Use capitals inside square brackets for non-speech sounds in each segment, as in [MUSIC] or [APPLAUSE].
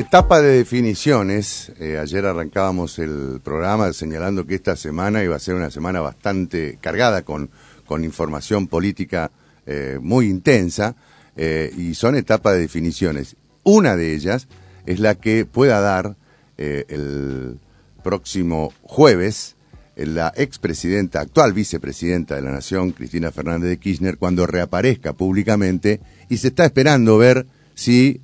Etapa de definiciones. Eh, ayer arrancábamos el programa señalando que esta semana iba a ser una semana bastante cargada con, con información política eh, muy intensa eh, y son etapas de definiciones. Una de ellas es la que pueda dar el próximo jueves la expresidenta, actual vicepresidenta de la Nación, Cristina Fernández de Kirchner, cuando reaparezca públicamente y se está esperando ver si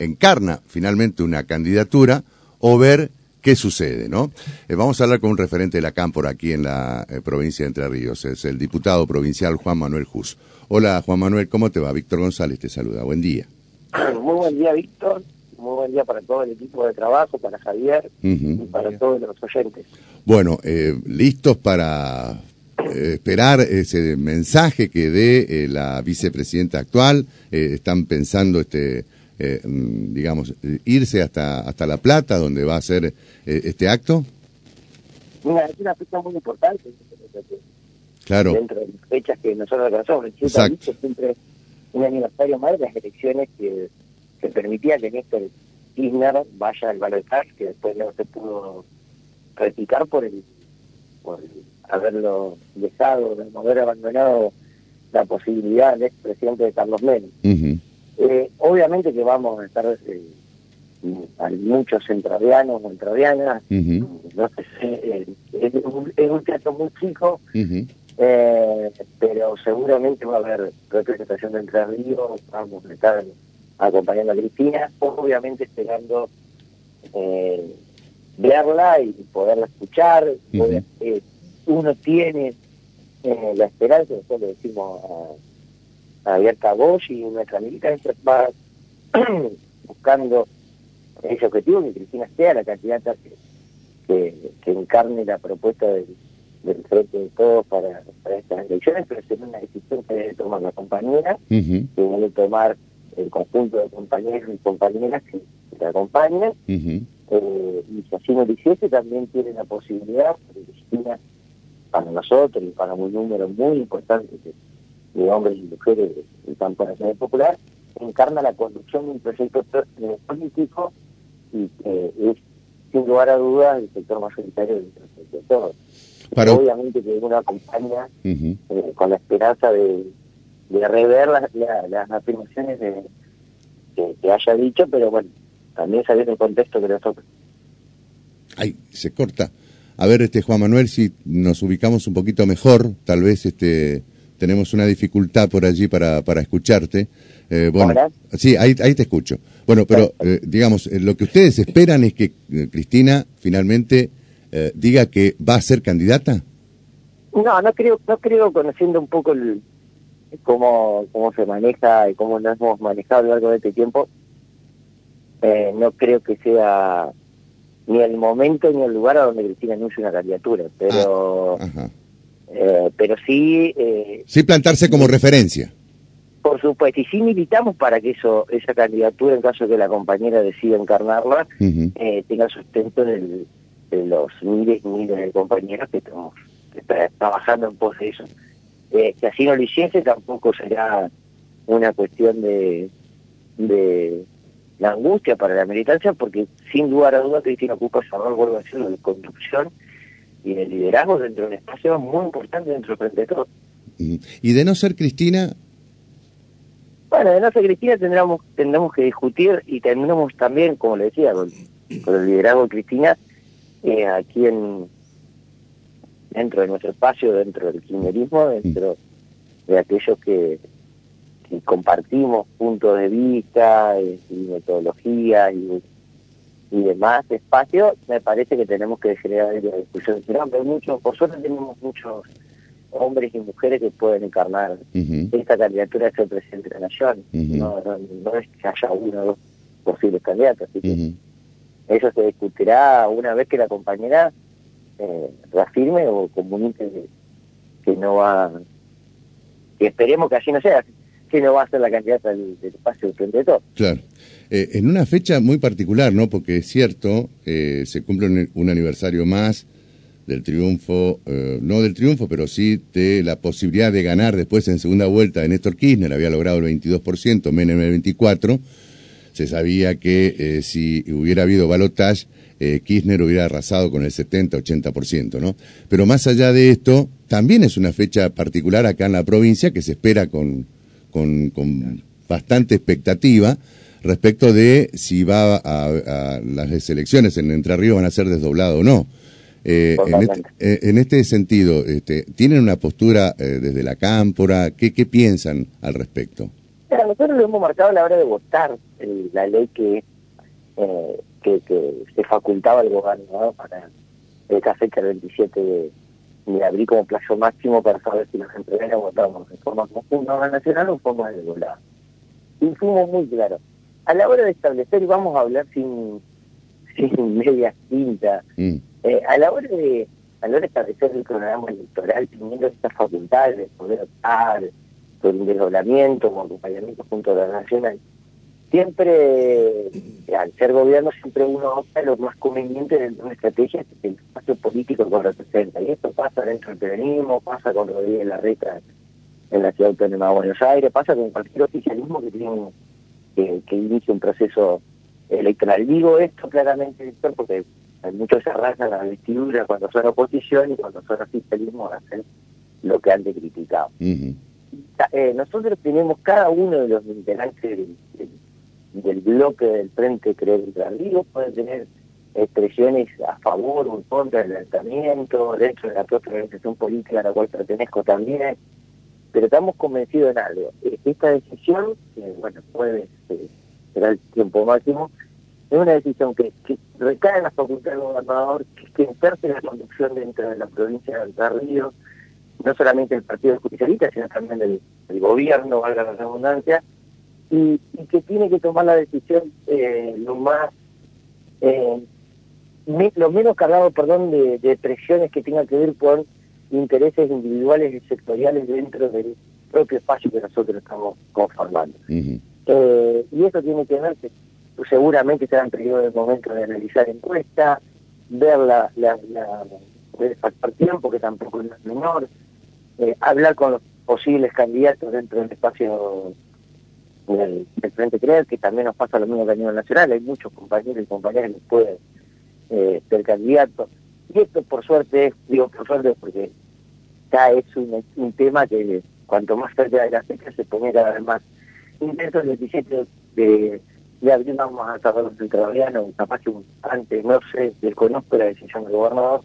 encarna finalmente una candidatura o ver qué sucede, ¿no? Eh, vamos a hablar con un referente de la Cámpora aquí en la eh, provincia de Entre Ríos, es el diputado provincial Juan Manuel Jus. Hola Juan Manuel, ¿cómo te va? Víctor González te saluda, buen día. [CLEARS THROAT] Muy buen día Víctor, muy buen día para todo el equipo de trabajo, para Javier y para todos los oyentes. Bueno, eh, listos para esperar ese mensaje que dé la vicepresidenta actual, están pensando este eh, mm, digamos, irse hasta, hasta La Plata, donde va a ser eh, este acto? Mira, es una fecha muy importante. Claro. Dentro de las fechas que nosotros alcanzamos. Exacto. siempre un aniversario más de las elecciones que, que permitía que Néstor Kirchner vaya al balotaje, que después no se pudo practicar por el, por haberlo dejado, de haber abandonado la posibilidad del expresidente de Carlos Menem. Eh, obviamente que vamos a estar eh, hay muchos entravianos o entravianas, no sé, eh, es, un, es, un, teatro muy chico, eh, pero seguramente va a haber representación de Entre Ríos, vamos a estar acompañando a Cristina, obviamente esperando verla y poderla escuchar. uno tiene la esperanza, nosotros le decimos a abierta voz y nuestra militancia va buscando ese objetivo que Cristina sea la candidata que, que, encarne la propuesta del, Frente de Todos para, estas elecciones, pero es una decisión que debe tomar la compañera, que debe tomar el conjunto de compañeros y compañeras que, la acompañan, eh, y si así no lo hiciese, también tiene la posibilidad, porque Cristina, para nosotros y para un número muy importante que de hombres y mujeres del campo nacional popular, encarna la conducción de un proyecto eh, político y que es, sin lugar a dudas, el sector mayoritario del sector. Obviamente que uno acompaña eh, con la esperanza de, de rever las, afirmaciones de, que, haya dicho, pero bueno, también sabiendo el contexto que nosotros. Ay, se corta. A ver, este Juan Manuel, si nos ubicamos un poquito mejor, tal vez este tenemos una dificultad por allí para, para escucharte. Eh, bueno, sí, ahí, ahí te escucho. Bueno, pero eh, digamos, eh, lo que ustedes esperan es que Cristina finalmente diga que va a ser candidata. No, no creo, no creo conociendo un poco el, cómo, cómo se maneja y cómo nos hemos manejado a lo largo de este tiempo, no creo que sea ni el momento ni el lugar a donde Cristina anuncie una candidatura, pero ah, eh, pero sí... Eh, sí plantarse como referencia. Por supuesto, y sí militamos para que eso esa candidatura, en caso de que la compañera decida encarnarla, eh, tenga sustento de los miles y miles de compañeros que estamos trabajando en pos de eso. Eh, que así no lo hiciese tampoco será una cuestión de, de la angustia para la militancia, porque sin lugar a dudas Cristina ocupa esa rol, vuelvo a decirlo, de conducción y de liderazgo dentro de un espacio muy importante dentro del Frente de Todos. ¿Y de no ser Cristina? Bueno, de no ser Cristina tendremos, tendremos que discutir y tendremos también, como le decía, con, el liderazgo de Cristina, eh, aquí en dentro de nuestro espacio, dentro del kirchnerismo, dentro de aquellos que, compartimos puntos de vista eh, y metodología y y demás espacio, me parece que tenemos que generar la discusión. Pero muchos, por suerte tenemos muchos hombres y mujeres que pueden encarnar esta candidatura ser presidente de la nación. no, no, es que haya uno o dos posibles candidatos. Así que eso se discutirá una vez que la compañera eh, reafirme o comunique que, no va, que esperemos que así no sea, que no va a ser la candidata del, espacio del todo. Claro. Eh, en una fecha muy particular, ¿no? Porque es cierto, eh, se cumple un, aniversario más del triunfo, eh, no del triunfo, pero sí de la posibilidad de ganar después en segunda vuelta de Néstor Kirchner, había logrado el 22%, Menem el 24%. se sabía que si hubiera habido balotage, Kirchner hubiera arrasado con el 70-80%, ¿no? Pero más allá de esto, también es una fecha particular acá en la provincia que se espera con, con, con bastante expectativa respecto de si va a, las elecciones en Entre Ríos van a ser desdobladas o no. Eh, en, este, eh, en, este, sentido, este, ¿tienen una postura eh, desde la cámpora? ¿Qué, ¿Qué piensan al respecto? nosotros lo hemos marcado a la hora de votar la ley que, que, que, se facultaba al gobernador para esta fecha, el 27 de, de abril, como plazo máximo para saber si los empresarios votamos en forma conjunta nacional o en forma de volada. Y fuimos muy claros a la hora de establecer, y vamos a hablar sin, sin medias tintas, mm. eh, a la hora de a la hora de establecer el programa electoral, teniendo estas facultades de poder optar por un desdoblamiento o acompañamiento junto a la nacional, siempre, al ser gobierno, siempre uno opta lo más conveniente dentro de una estrategia que el espacio político que representa. Y esto pasa dentro del peronismo, pasa con Rodríguez Larreta en la ciudad autónoma de Buenos Aires, pasa con cualquier oficialismo que tiene un que, que inicie un proceso electoral. Digo esto claramente, Víctor, porque muchos se arrasan la vestidura cuando son oposición y cuando son oficialismo hacen lo que han de criticado. Eh, nosotros tenemos cada uno de los integrantes del, bloque del Frente Creer Entre puede tener expresiones a favor o en contra del lanzamiento, dentro de la propia organización política a la cual pertenezco también, pero estamos convencidos en algo. Esta decisión, bueno, puede eh, será el tiempo máximo, es una decisión que, recae en la facultad del gobernador, que, que la conducción dentro de la provincia de Alta Ríos, no solamente el Partido Judicialista, sino también del, gobierno, valga la redundancia, y, que tiene que tomar la decisión eh, lo más... lo menos cargado, perdón, de, de presiones que tengan que ver con intereses individuales y sectoriales dentro del propio espacio que nosotros estamos conformando. Eh, y eso tiene que ver que seguramente será en periodo de momento de analizar encuestas, ver la, la, la tiempo, que tampoco es menor, eh, hablar con los posibles candidatos dentro del espacio del, Frente Creer, que también nos pasa lo mismo que a nivel nacional, hay muchos compañeros y compañeras que pueden eh, ser candidatos. Y esto por suerte, digo por suerte porque ya es un, tema que cuanto más cerca de la fecha se pone cada vez más intenso. El 17 de, de abril vamos a saber los todavía, capaz que antes, no sé, desconozco la decisión del gobernador,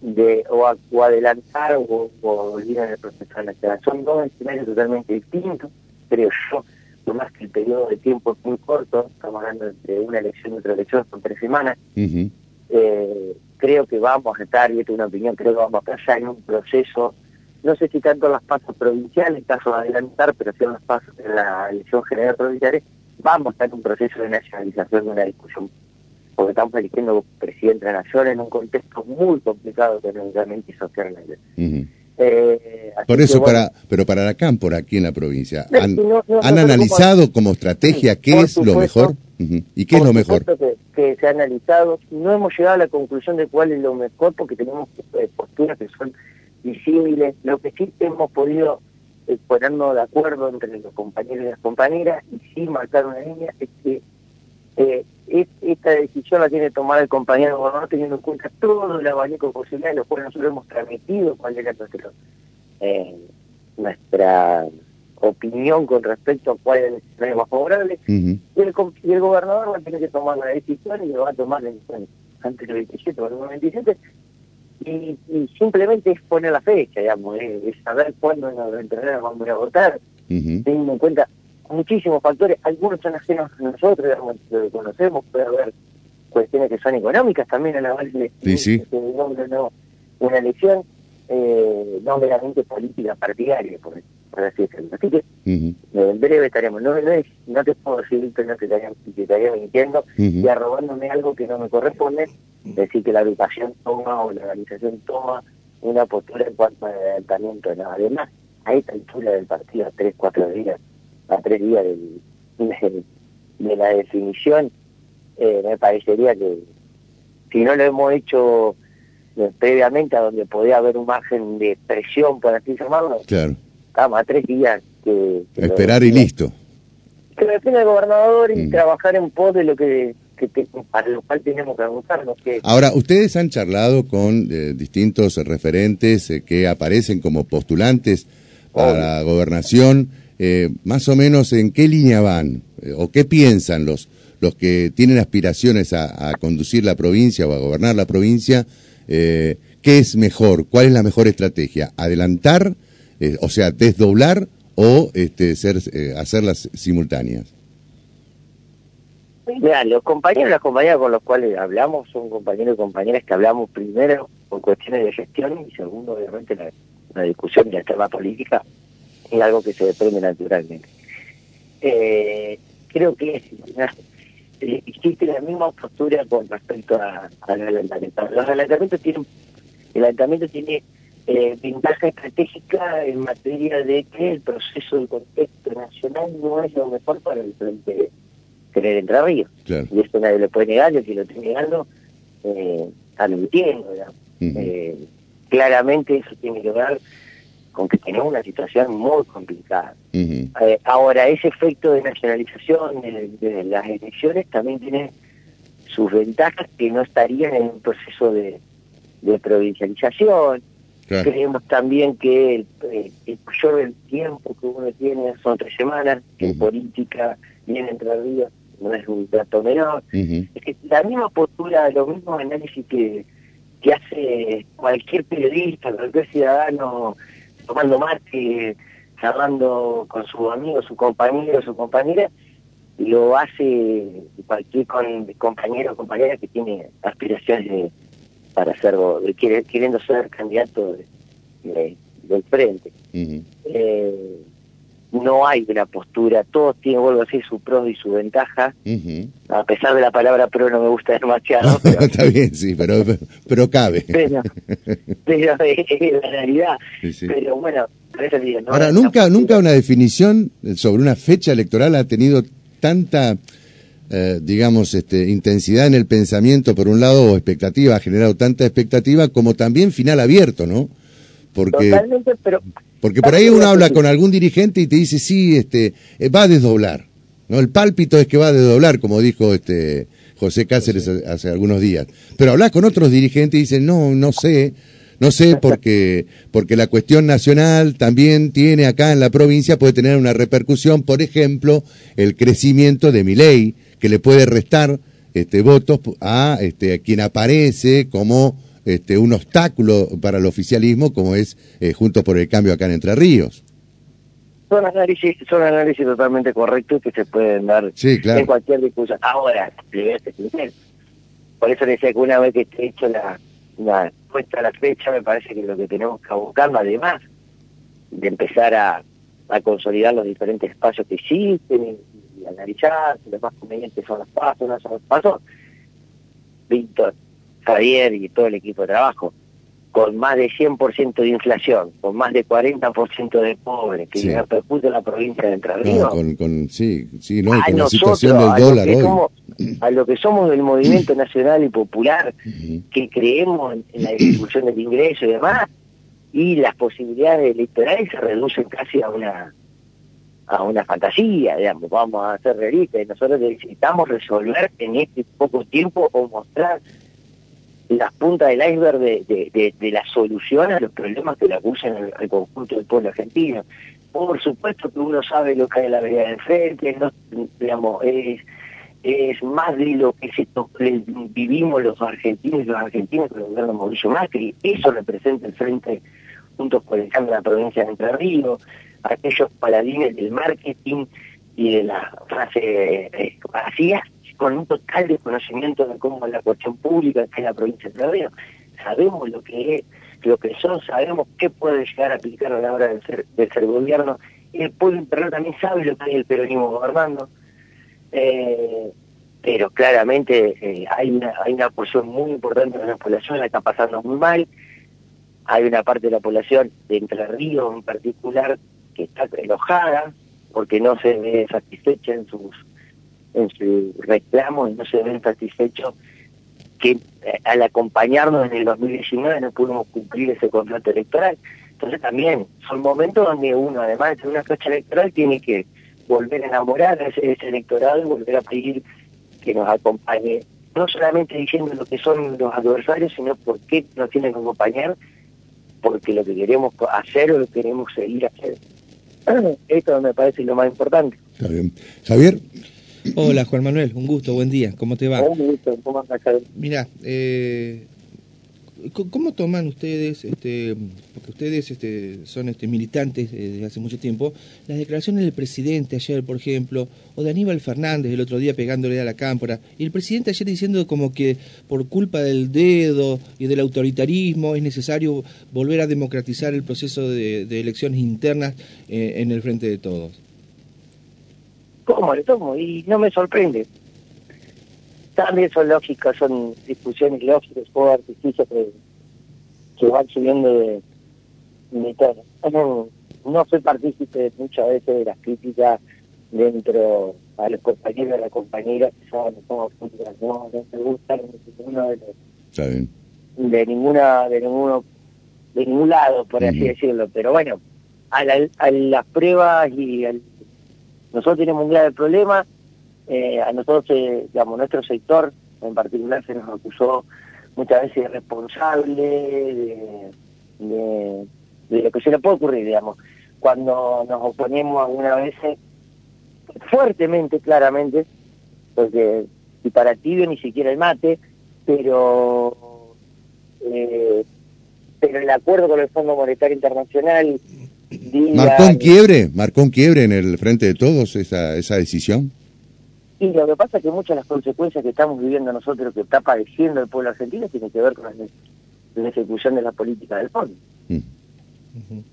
de o, adelantar o, o ir en el proceso electoral. Son dos escenarios totalmente distintos, creo yo, por más que el periodo de tiempo es muy corto, estamos hablando de una elección y otra elección, son tres semanas, eh, creo que vamos a estar, y esta es una opinión, creo que vamos a estar ya en un proceso, no sé si tanto en las pasos provinciales, caso de adelantar, pero si en los pasos en la elección general provinciales, vamos a estar en un proceso de nacionalización de una discusión, porque estamos eligiendo presidente de la nación en un contexto muy complicado económicamente y socialmente. Eh, Por eso, para, pero para la cámpora aquí en la provincia, ¿han, ¿han analizado como estrategia qué es lo mejor? ¿Y qué es lo mejor? Que, se ha analizado, no hemos llegado a la conclusión de cuál es lo mejor porque tenemos eh, posturas que son disímiles. Lo que sí hemos podido eh, ponernos de acuerdo entre los compañeros y las compañeras y sí marcar una línea es que eh, esta decisión la tiene que tomar el compañero gobernador teniendo en cuenta todo el abanico de posibilidades, los cuales nosotros hemos transmitido cuál era nuestro, eh, nuestra opinión con respecto a cuál es el escenario más favorable. y, el, y, el, gobernador va a tener que tomar la decisión y lo va a tomar en, antes del 27 o el 27 y, y, simplemente es poner la fecha, digamos, es, saber cuándo nos vamos a ir a votar, teniendo en cuenta muchísimos factores, algunos son ajenos a nosotros, digamos, lo conocemos, puede haber cuestiones que son económicas también a la base de, sí, no, una elección eh, no meramente política partidaria, por, por así decirlo. Así que en breve estaremos, no, no, no te puedo decir que no te estaría, te estaría mintiendo y arrobándome algo que no me corresponde, decir que la educación toma o la organización toma una postura en cuanto al adelantamiento. No, además, a esta altura del partido, tres, cuatro días, a tres días de, la definición, eh, me parecería que si no lo hemos hecho eh, previamente a donde podía haber un margen de presión, por así llamarlo, claro. estamos a tres días que... Esperar y listo. que depende del gobernador y mm. trabajar en pos de lo que, para lo cual tenemos que avanzarnos. Que... Ahora, ustedes han charlado con eh, distintos referentes eh, que aparecen como postulantes para la gobernación, eh, más o menos en qué línea van o qué piensan los, los que tienen aspiraciones a, conducir la provincia o a gobernar la provincia, ¿qué es mejor? ¿Cuál es la mejor estrategia? ¿Adelantar, o sea, desdoblar o este, ser, eh, hacerlas simultáneas? Mira, los compañeros y las compañeras con los cuales hablamos son compañeros y compañeras que hablamos primero por cuestiones de gestión y segundo, obviamente, la, la discusión de la tema política es algo que se desprende naturalmente. Eh, creo que existe la misma postura con respecto a, al adelantamiento. Los adelantamientos tienen, el adelantamiento tiene eh, ventaja estratégica en materia de que el proceso del contexto nacional no es lo mejor para el frente tener Entre Ríos. Y esto nadie le puede negar, y que lo esté negando eh, está mintiendo. eh, claramente eso tiene que ver con que tenemos una situación muy complicada. eh, ahora, ese efecto de nacionalización de, las elecciones también tiene sus ventajas que no estarían en un proceso de, de provincialización, Creemos también que el, eh, el, mayor del tiempo que uno tiene son tres semanas, que en política viene entre ríos no es un trato menor. Es que la misma postura, los mismos análisis que, que hace cualquier periodista, cualquier ciudadano tomando mate, charlando con su amigo, su compañero, su compañera, lo hace cualquier con, compañero o compañera que tiene aspiraciones de para ser queriendo ser candidato del frente. eh, no hay una postura, todos tienen, vuelvo a decir, su pro y su ventaja. A pesar de la palabra pro no me gusta [LAUGHS] demasiado. Pero, [LAUGHS] Está bien, sí, pero, pero cabe. Pero, pero [LAUGHS] es la realidad. Pero bueno, Ahora, nunca, nunca una definición sobre una fecha electoral ha tenido tanta eh, digamos, este, intensidad en el pensamiento, por un lado, o expectativa, ha generado tanta expectativa como también final abierto, ¿no? Porque, porque por ahí uno habla con algún dirigente y te dice, sí, este, eh, va a desdoblar, ¿no? El pálpito es que va a desdoblar, como dijo este José Cáceres hace algunos días. Pero hablas con otros dirigentes y dicen, no, no sé, no sé, porque, porque la cuestión nacional también tiene acá en la provincia, puede tener una repercusión, por ejemplo, el crecimiento de mi ley, que le puede restar este, votos a, este, quien aparece como este, un obstáculo para el oficialismo, como es eh, Juntos por el Cambio acá en Entre Ríos. Son análisis, son análisis totalmente correctos que se pueden dar en cualquier discusión. Ahora, por eso le decía que una vez que esté hecho la, la puesta la fecha, me parece que lo que tenemos que buscar, además de empezar a, a consolidar los diferentes espacios que existen analizar si los más convenientes son los pasos, no son los pasos. Víctor, Javier y todo el equipo de trabajo, con más de 100% de inflación, con más de 40% de pobres, que sí. repercute en la provincia de Entre Ríos. con, sí, sí, no, con la situación del dólar hoy. a lo que somos del movimiento nacional y popular, que creemos en, la distribución del ingreso y demás, y las posibilidades electorales se reducen casi a una a una fantasía, digamos, vamos a ser realistas, nosotros necesitamos resolver en este poco tiempo o mostrar las puntas del iceberg de, de, la solución a los problemas que le acusan al, conjunto del pueblo argentino. Por supuesto que uno sabe lo que hay en la vereda de frente, no, digamos, es, es más de lo que vivimos los argentinos y los argentinos con el gobierno de Mauricio Macri, eso representa el frente juntos por el cambio de la provincia de Entre Ríos, aquellos paladines del marketing y de la frase eh, vacía, con un total desconocimiento de cómo es la cuestión pública que es la provincia de Río. Sabemos lo que es, lo que son, sabemos qué puede llegar a aplicar a la hora de ser, de ser gobierno. El pueblo interno también sabe lo que es el peronismo gobernando. Eh, pero claramente eh, hay, una, hay una porción muy importante de la población la está pasando muy mal. Hay una parte de la población de Entre Ríos en particular que está enojada porque no se ve satisfecha en sus en su reclamo y no se ve satisfecho que eh, al acompañarnos en el 2019 no pudimos cumplir ese contrato electoral. Entonces también son momentos donde uno, además de una fecha electoral, tiene que volver a enamorar a ese, electorado y volver a pedir que nos acompañe, no solamente diciendo lo que son los adversarios, sino por qué nos tienen que acompañar, porque lo que queremos hacer o lo que queremos seguir haciendo. [CLEARS THROAT] Esto me parece lo más importante. Javier. Hola Juan Manuel, un gusto, buen día, ¿cómo te va? Un gusto, ¿cómo Javier? Mira, eh, ¿Cómo toman ustedes, este, porque ustedes este, son este, militantes desde hace mucho tiempo, las declaraciones del presidente ayer, por ejemplo, o de Aníbal Fernández el otro día pegándole a la cámpora, y el presidente ayer diciendo como que por culpa del dedo y del autoritarismo es necesario volver a democratizar el proceso de, elecciones internas eh, en el frente de todos? ¿Cómo le tomo? Y no me sorprende también son lógicas, son discusiones lógicas, o artificios que, que van subiendo de, mi tono. No, soy partícipe muchas veces de las críticas dentro a los compañeros y a las compañeras que son, no, no me gustan ninguno de los, de ninguna, de ninguno, de ningún lado, por así decirlo. Pero bueno, a, a las pruebas y al, nosotros tenemos un grave problema eh, a nosotros, eh, digamos, nuestro sector en particular se nos acusó muchas veces de responsable de, lo que se le puede ocurrir, digamos. Cuando nos oponemos alguna vez fuertemente, claramente, porque y para tibio ni siquiera el mate, pero eh, pero el acuerdo con el Fondo Monetario Internacional marcó un quiebre, marcó un quiebre en el frente de todos esa esa decisión. Y lo que pasa es que muchas de las consecuencias que estamos viviendo nosotros, que está padeciendo el pueblo argentino, tienen que ver con la, ejecución de la política del fondo. Mm.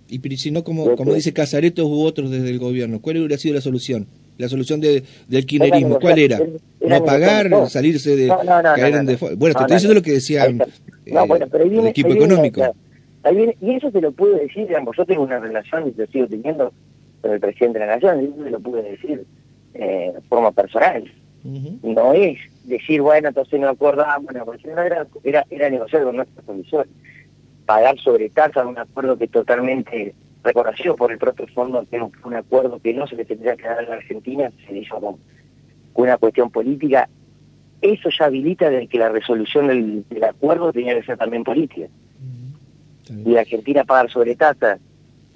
Y si no, como, como dice Casareto u otros desde el gobierno, ¿cuál hubiera sido la solución? La solución de, del kirchnerismo, ¿cuál era? ¿No pagar, salirse de... caer en Bueno, te estoy diciendo lo que decía eh, el equipo económico. Y eso se lo pude decir, digamos, yo tengo una relación, y lo sigo teniendo, con el presidente de la Nación, y eso se lo pude decir eh, forma personal. No es decir, bueno, entonces no acordamos, era, era, era negociar con nuestras condiciones. Pagar sobre tasa de un acuerdo que totalmente reconocido por el propio fondo, que un acuerdo que no se le tendría que dar a la Argentina, se hizo con, una cuestión política. Eso ya habilita de que la resolución del, acuerdo tenía que ser también política. Y Argentina pagar sobre tasa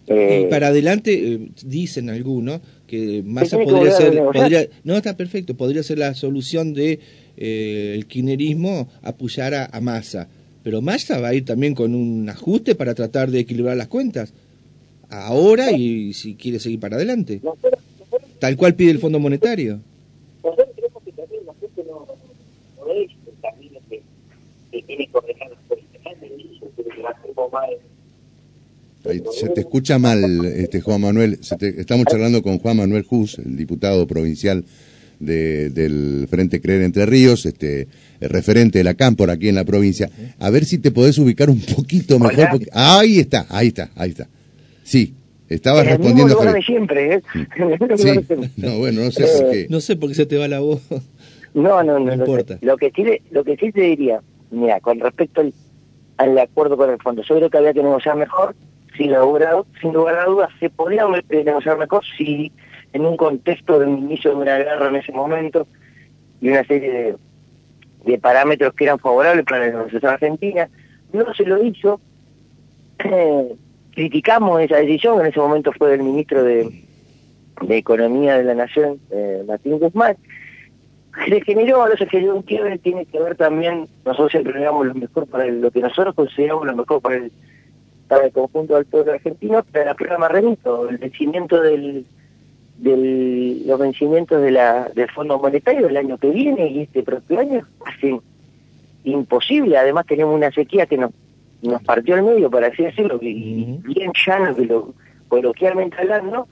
y eh, para adelante, eh, dicen algunos, que Massa podría ser, no está perfecto, podría ser la solución de eh, el kirchnerismo apoyar a, a, Massa. Pero Massa va a ir también con un ajuste para tratar de equilibrar las cuentas. Ahora y si quiere seguir para adelante. Tal cual pide el Fondo Monetario. Nosotros creemos que también la gente no, no es el camino que, que tiene que ordenar las políticas, que va a ser más se te escucha mal, este Juan Manuel. estamos charlando con Juan Manuel Juz, el diputado provincial del Frente Creer Entre Ríos, este el referente de la Cámpora aquí en la provincia. A ver si te podés ubicar un poquito mejor. Ahí está, ahí está, ahí está. Sí, estabas respondiendo. siempre, ¿eh? [LAUGHS] No, bueno, no sé por qué. No sé por qué se te va la voz. No, no, no. importa. Lo que, sí, lo que sí te diría, mira, con respecto al, al acuerdo con el fondo, yo creo que había que negociar mejor sin lugar, a dudas, se podría negociar mejor si en un contexto de un inicio de una guerra en ese momento y una serie de, parámetros que eran favorables para la negociación argentina, no se lo hizo. [CLEARS THROAT] criticamos esa decisión, en ese momento fue del ministro de, Economía de la Nación, eh, Martín Guzmán, se generó, no se generó un quiebre, tiene que ver también, nosotros siempre digamos lo mejor para lo que nosotros consideramos lo mejor para el para el conjunto del pueblo argentino, pero la prueba más remito, el vencimiento del, del los vencimientos de la, del Fondo Monetario el año que viene y este propio año hacen imposible, además tenemos una sequía que nos, nos partió al medio, para así decirlo, y bien llano, que lo, coloquialmente hablando,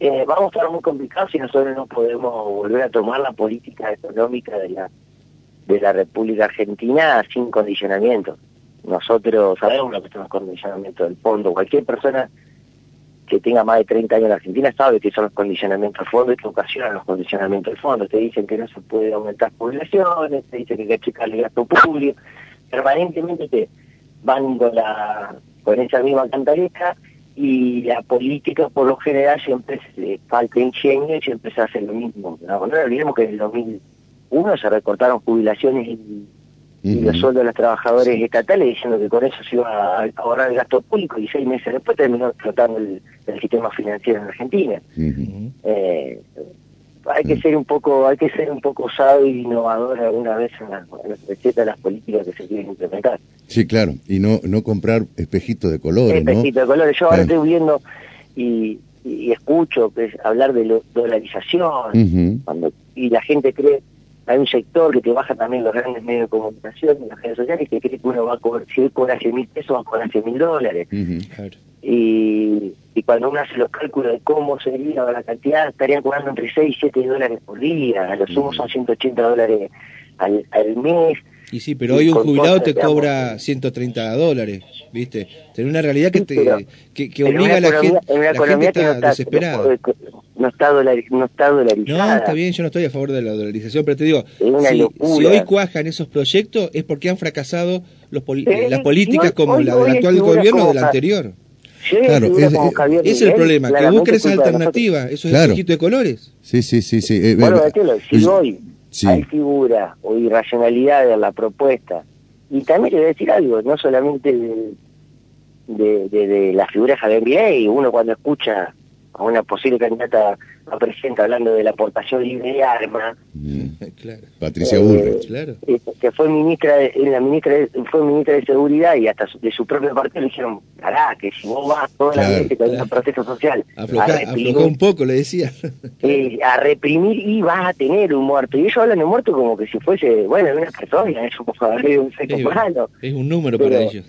eh, vamos a estar muy complicados si nosotros no podemos volver a tomar la política económica de la de la República Argentina sin condicionamiento nosotros sabemos lo que son los condicionamientos del fondo. Cualquier persona que tenga más de 30 años en Argentina sabe que son los condicionamientos del fondo y que ocasionan los condicionamientos del fondo. Te dicen que no se puede aumentar poblaciones, te dicen que hay que achicar el gasto público. Permanentemente te van con, la, con esa misma cantaleta y la política por lo general siempre se, falta ingenio y siempre se hace lo mismo. No, no olvidemos que en el 2001 se recortaron jubilaciones y, los sueldos de los trabajadores estatales diciendo que con eso se iba a ahorrar el gasto público y seis meses después terminó explotando el, sistema financiero en Argentina. eh, hay que ser un poco hay que ser un poco sabio y innovador alguna vez en las recetas de las políticas que se quieren implementar. Sí, claro, y no no comprar espejitos de colores, Espejitos de colores. Yo ahora estoy viendo y, escucho que hablar de dolarización cuando y la gente cree hay un sector que te baja también los grandes medios de comunicación y las redes sociales que cree que uno va a cobrar, si hoy cobra 100 mil pesos va a cobrar 100 mil dólares. y, y cuando uno hace los cálculos de cómo sería la cantidad, estarían cobrando entre 6 y 7 dólares por día, a lo sumo son 180 dólares al, al mes. Y sí, pero hoy un jubilado te cobra 130 dólares, ¿viste? Tiene una realidad que, te, que, obliga a la gente, la gente está, desesperada no está, no está dolarizada. No, está bien, yo no estoy a favor de la dolarización, pero te digo, si, hoy cuajan esos proyectos es porque han fracasado los las políticas como la del actual gobierno o del anterior. Claro, es, el problema, que busquen esa alternativa, esos claro. de colores. Sí, sí, sí. sí. Eh, bueno, si hoy hay figura o irracionalidad en la propuesta, y también le voy a decir algo, no solamente de, de, de, la figura de Javier y uno cuando escucha a una posible candidata a presidenta hablando de la aportación libre de armas. Mm. [LAUGHS] Patricia eh, claro. Eh, que fue ministra de, la ministra fue ministra de seguridad y hasta de su propio partido le dijeron, cará, que si vos vas toda la gente con un proceso social Afloja, a un poco, le decía. [LAUGHS] Eh, a reprimir y vas a tener un muerto. Y ellos hablan de muerto como que si fuese, bueno, una persona, es un, un es, un número para ellos.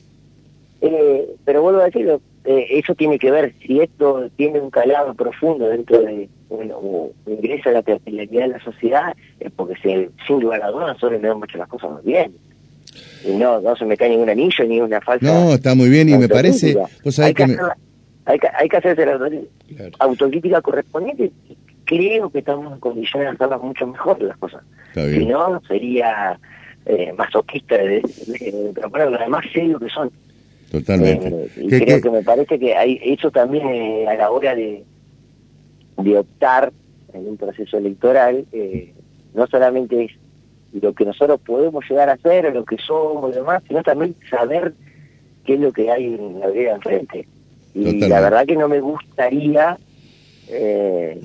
pero vuelvo a decirlo, eh, eso tiene que ver, si esto tiene un calado profundo dentro de, bueno, o ingresa a la capilaridad de la sociedad, es porque se, sin lugar a dudas nosotros le mucho las cosas muy bien. Y no, no se me cae ningún anillo ni una falsa. No, está muy bien y me parece. hay, que hay, que, hay que hacerse la autocrítica correspondiente y creo que estamos en condiciones de hacerlas mucho mejor las cosas. Si no, sería eh, masoquista de, de, proponer lo demás serio que son. Totalmente. Eh, y creo que me parece que hay, eso también eh, a la hora de, de optar en un proceso electoral, eh, no solamente es lo que nosotros podemos llegar a hacer, lo que somos y demás, sino también saber qué es lo que hay en la vida enfrente. Y la verdad que no me gustaría que,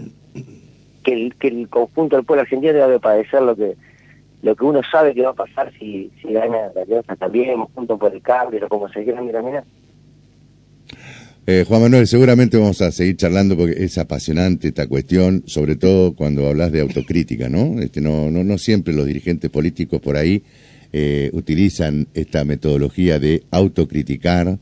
el, que el conjunto del pueblo argentino deba de padecer lo que lo que uno sabe que va a pasar si, si gana la alianza también, junto por el cambio, como se quiera mirar, Eh, Juan Manuel, seguramente vamos a seguir charlando porque es apasionante esta cuestión, sobre todo cuando hablas de autocrítica, ¿no? Este, no, no, no siempre los dirigentes políticos por ahí eh, utilizan esta metodología de autocriticar,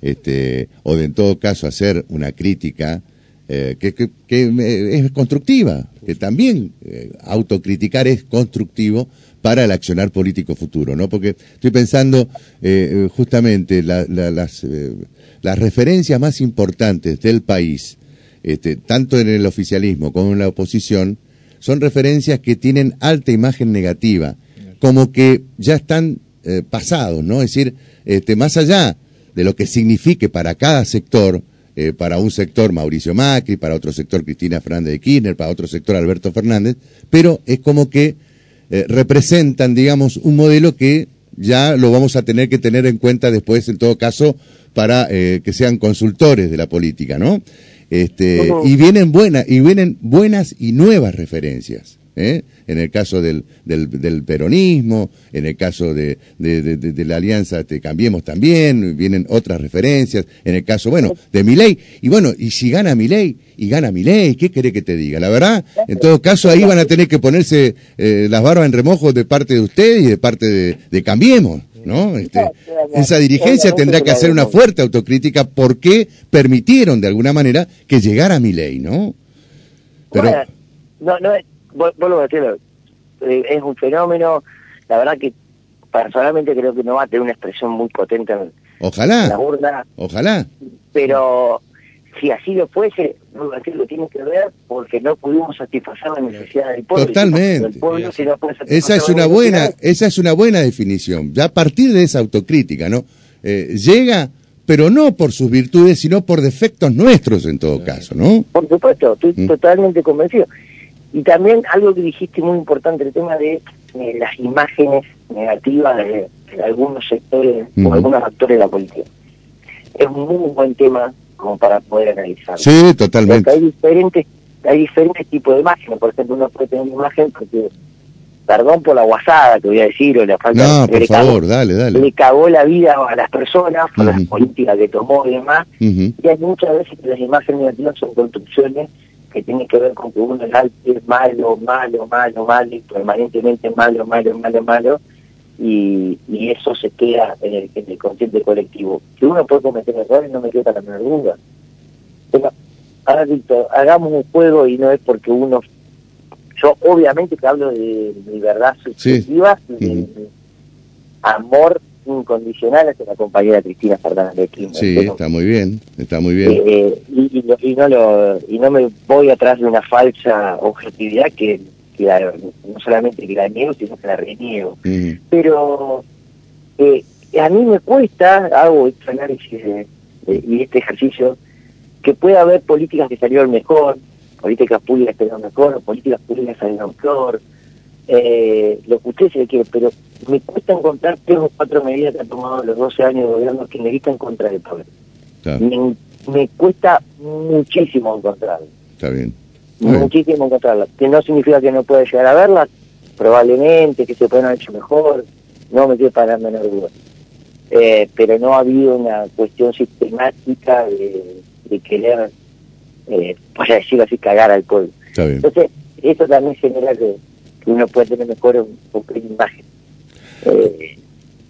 este, o de en todo caso hacer una crítica eh, que, que, es constructiva, que también eh, autocriticar es constructivo para el accionar político futuro, ¿no? Porque estoy pensando eh, justamente las, las referencias más importantes del país, este, tanto en el oficialismo como en la oposición, son referencias que tienen alta imagen negativa, como que ya están pasados, ¿no? Es decir, este, más allá de lo que signifique para cada sector, eh, para un sector Mauricio Macri, para otro sector Cristina Fernández de Kirchner, para otro sector Alberto Fernández, pero es como que eh, representan, digamos, un modelo que ya lo vamos a tener que tener en cuenta después, en todo caso, para eh, que sean consultores de la política, ¿no? Este, y vienen buenas, y vienen buenas y nuevas referencias. ¿eh? En el caso del, del, peronismo, en el caso de, de, la alianza Te Cambiemos también, vienen otras referencias, en el caso, bueno, de Miley, y bueno, y si gana Miley, y gana Miley, ¿qué quiere que te diga? La verdad, en todo caso, ahí van a tener que ponerse eh, las barbas en remojo de parte de ustedes y de parte de, Cambiemos. ¿no? Este, esa dirigencia tendrá que hacer una fuerte autocrítica porque permitieron de alguna manera que llegara mi ley, ¿no? Pero no, no, vuelvo a decirlo, eh, es un fenómeno, la verdad que personalmente creo que no va a tener una expresión muy potente en, ojalá, la urna. Ojalá. Pero si así lo fuese, vuelvo a decirlo, tiene que ver porque no pudimos satisfacer la necesidad del pueblo. Totalmente. esa es una buena, esa es una buena definición. Ya a partir de esa autocrítica, ¿no? Eh, llega pero no por sus virtudes, sino por defectos nuestros en todo caso, ¿no? Por supuesto, estoy mm. totalmente convencido. Y también algo que dijiste muy importante, el tema de eh, las imágenes negativas de, algunos sectores o algunos actores de la política. Es un muy buen tema como para poder analizarlo. Sí, totalmente. hay diferentes hay diferentes tipos de imágenes. Por ejemplo, uno puede tener una imagen porque perdón por la guasada que voy a decir, o la falta no, por favor, dale, dale. le cagó la vida a las personas por las políticas que tomó y demás. Y hay muchas veces que las imágenes negativas son construcciones que tienen que ver con que uno es malo, malo, malo, malo, y permanentemente malo, malo, malo, malo, y, y eso se queda en el, en el consciente colectivo. Que uno puede cometer errores, no me queda la menor duda. Pero, ahora, Víctor, hagamos un juego y no es porque uno yo obviamente que hablo de mi verdad subjetiva y de amor incondicional hacia la compañera Cristina Fernández de Kirchner. Sí, está muy bien, está muy bien. Eh, y, no lo, y no me voy atrás de una falsa objetividad que, no solamente que la niego, sino que la reniego. Pero eh, a mí me cuesta, hago este análisis y este ejercicio, que pueda haber políticas que salieron mejor, políticas públicas salieron mejor, políticas públicas salieron peor, eh, lo que usted se quiere, pero me cuesta encontrar tres o cuatro medidas que han tomado los 12 años de gobierno que necesitan contra el poder. Me, cuesta muchísimo encontrarlas. Está bien. muchísimo encontrarlas. Que no significa que no pueda llegar a verlas, probablemente, que se pueden haber hecho mejor, no me quiero para menor duda. Eh, pero no ha habido una cuestión sistemática de, de querer eh, por decirlo así, cagar al pueblo. Entonces, eso también genera que, uno puede tener mejor un, imagen. Eh,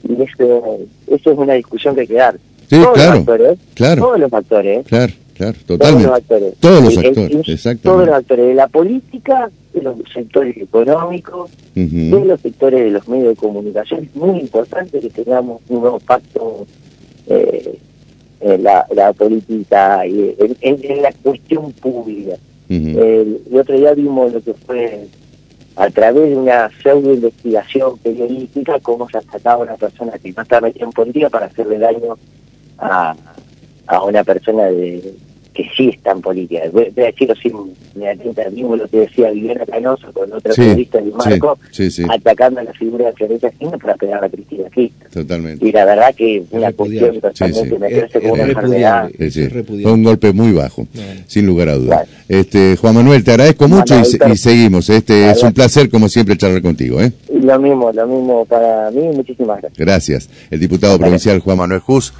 y eso, eso es una discusión que hay que dar. todos claro, los actores, claro, todos los actores, claro, claro, totalmente. Todos los actores, todos los actores, Todos los actores de la política, de los sectores económicos, de los sectores de los medios de comunicación. Es muy importante que tengamos un nuevo pacto eh, la, la política, y en, la cuestión pública. el, otro día vimos lo que fue a través de una pseudo investigación periodística cómo se atacaba a una persona que no estaba metida en política para hacerle daño a, a una persona de, que sí está en política. Voy, a decirlo sin mismo lo que decía Viviana Canoso con otra periodista de Marco, atacando a la figura de Florencia Kirchner para pegar a Cristina Kirchner. Totalmente. Y la verdad que una cuestión totalmente meterse como una enfermedad. Fue un golpe muy bajo, sin lugar a dudas. Este, Juan Manuel, te agradezco mucho y, seguimos. Este Es un placer, como siempre, charlar contigo. ¿eh? Lo mismo, lo mismo para mí. Muchísimas gracias. Gracias. El diputado provincial Juan Manuel Jus.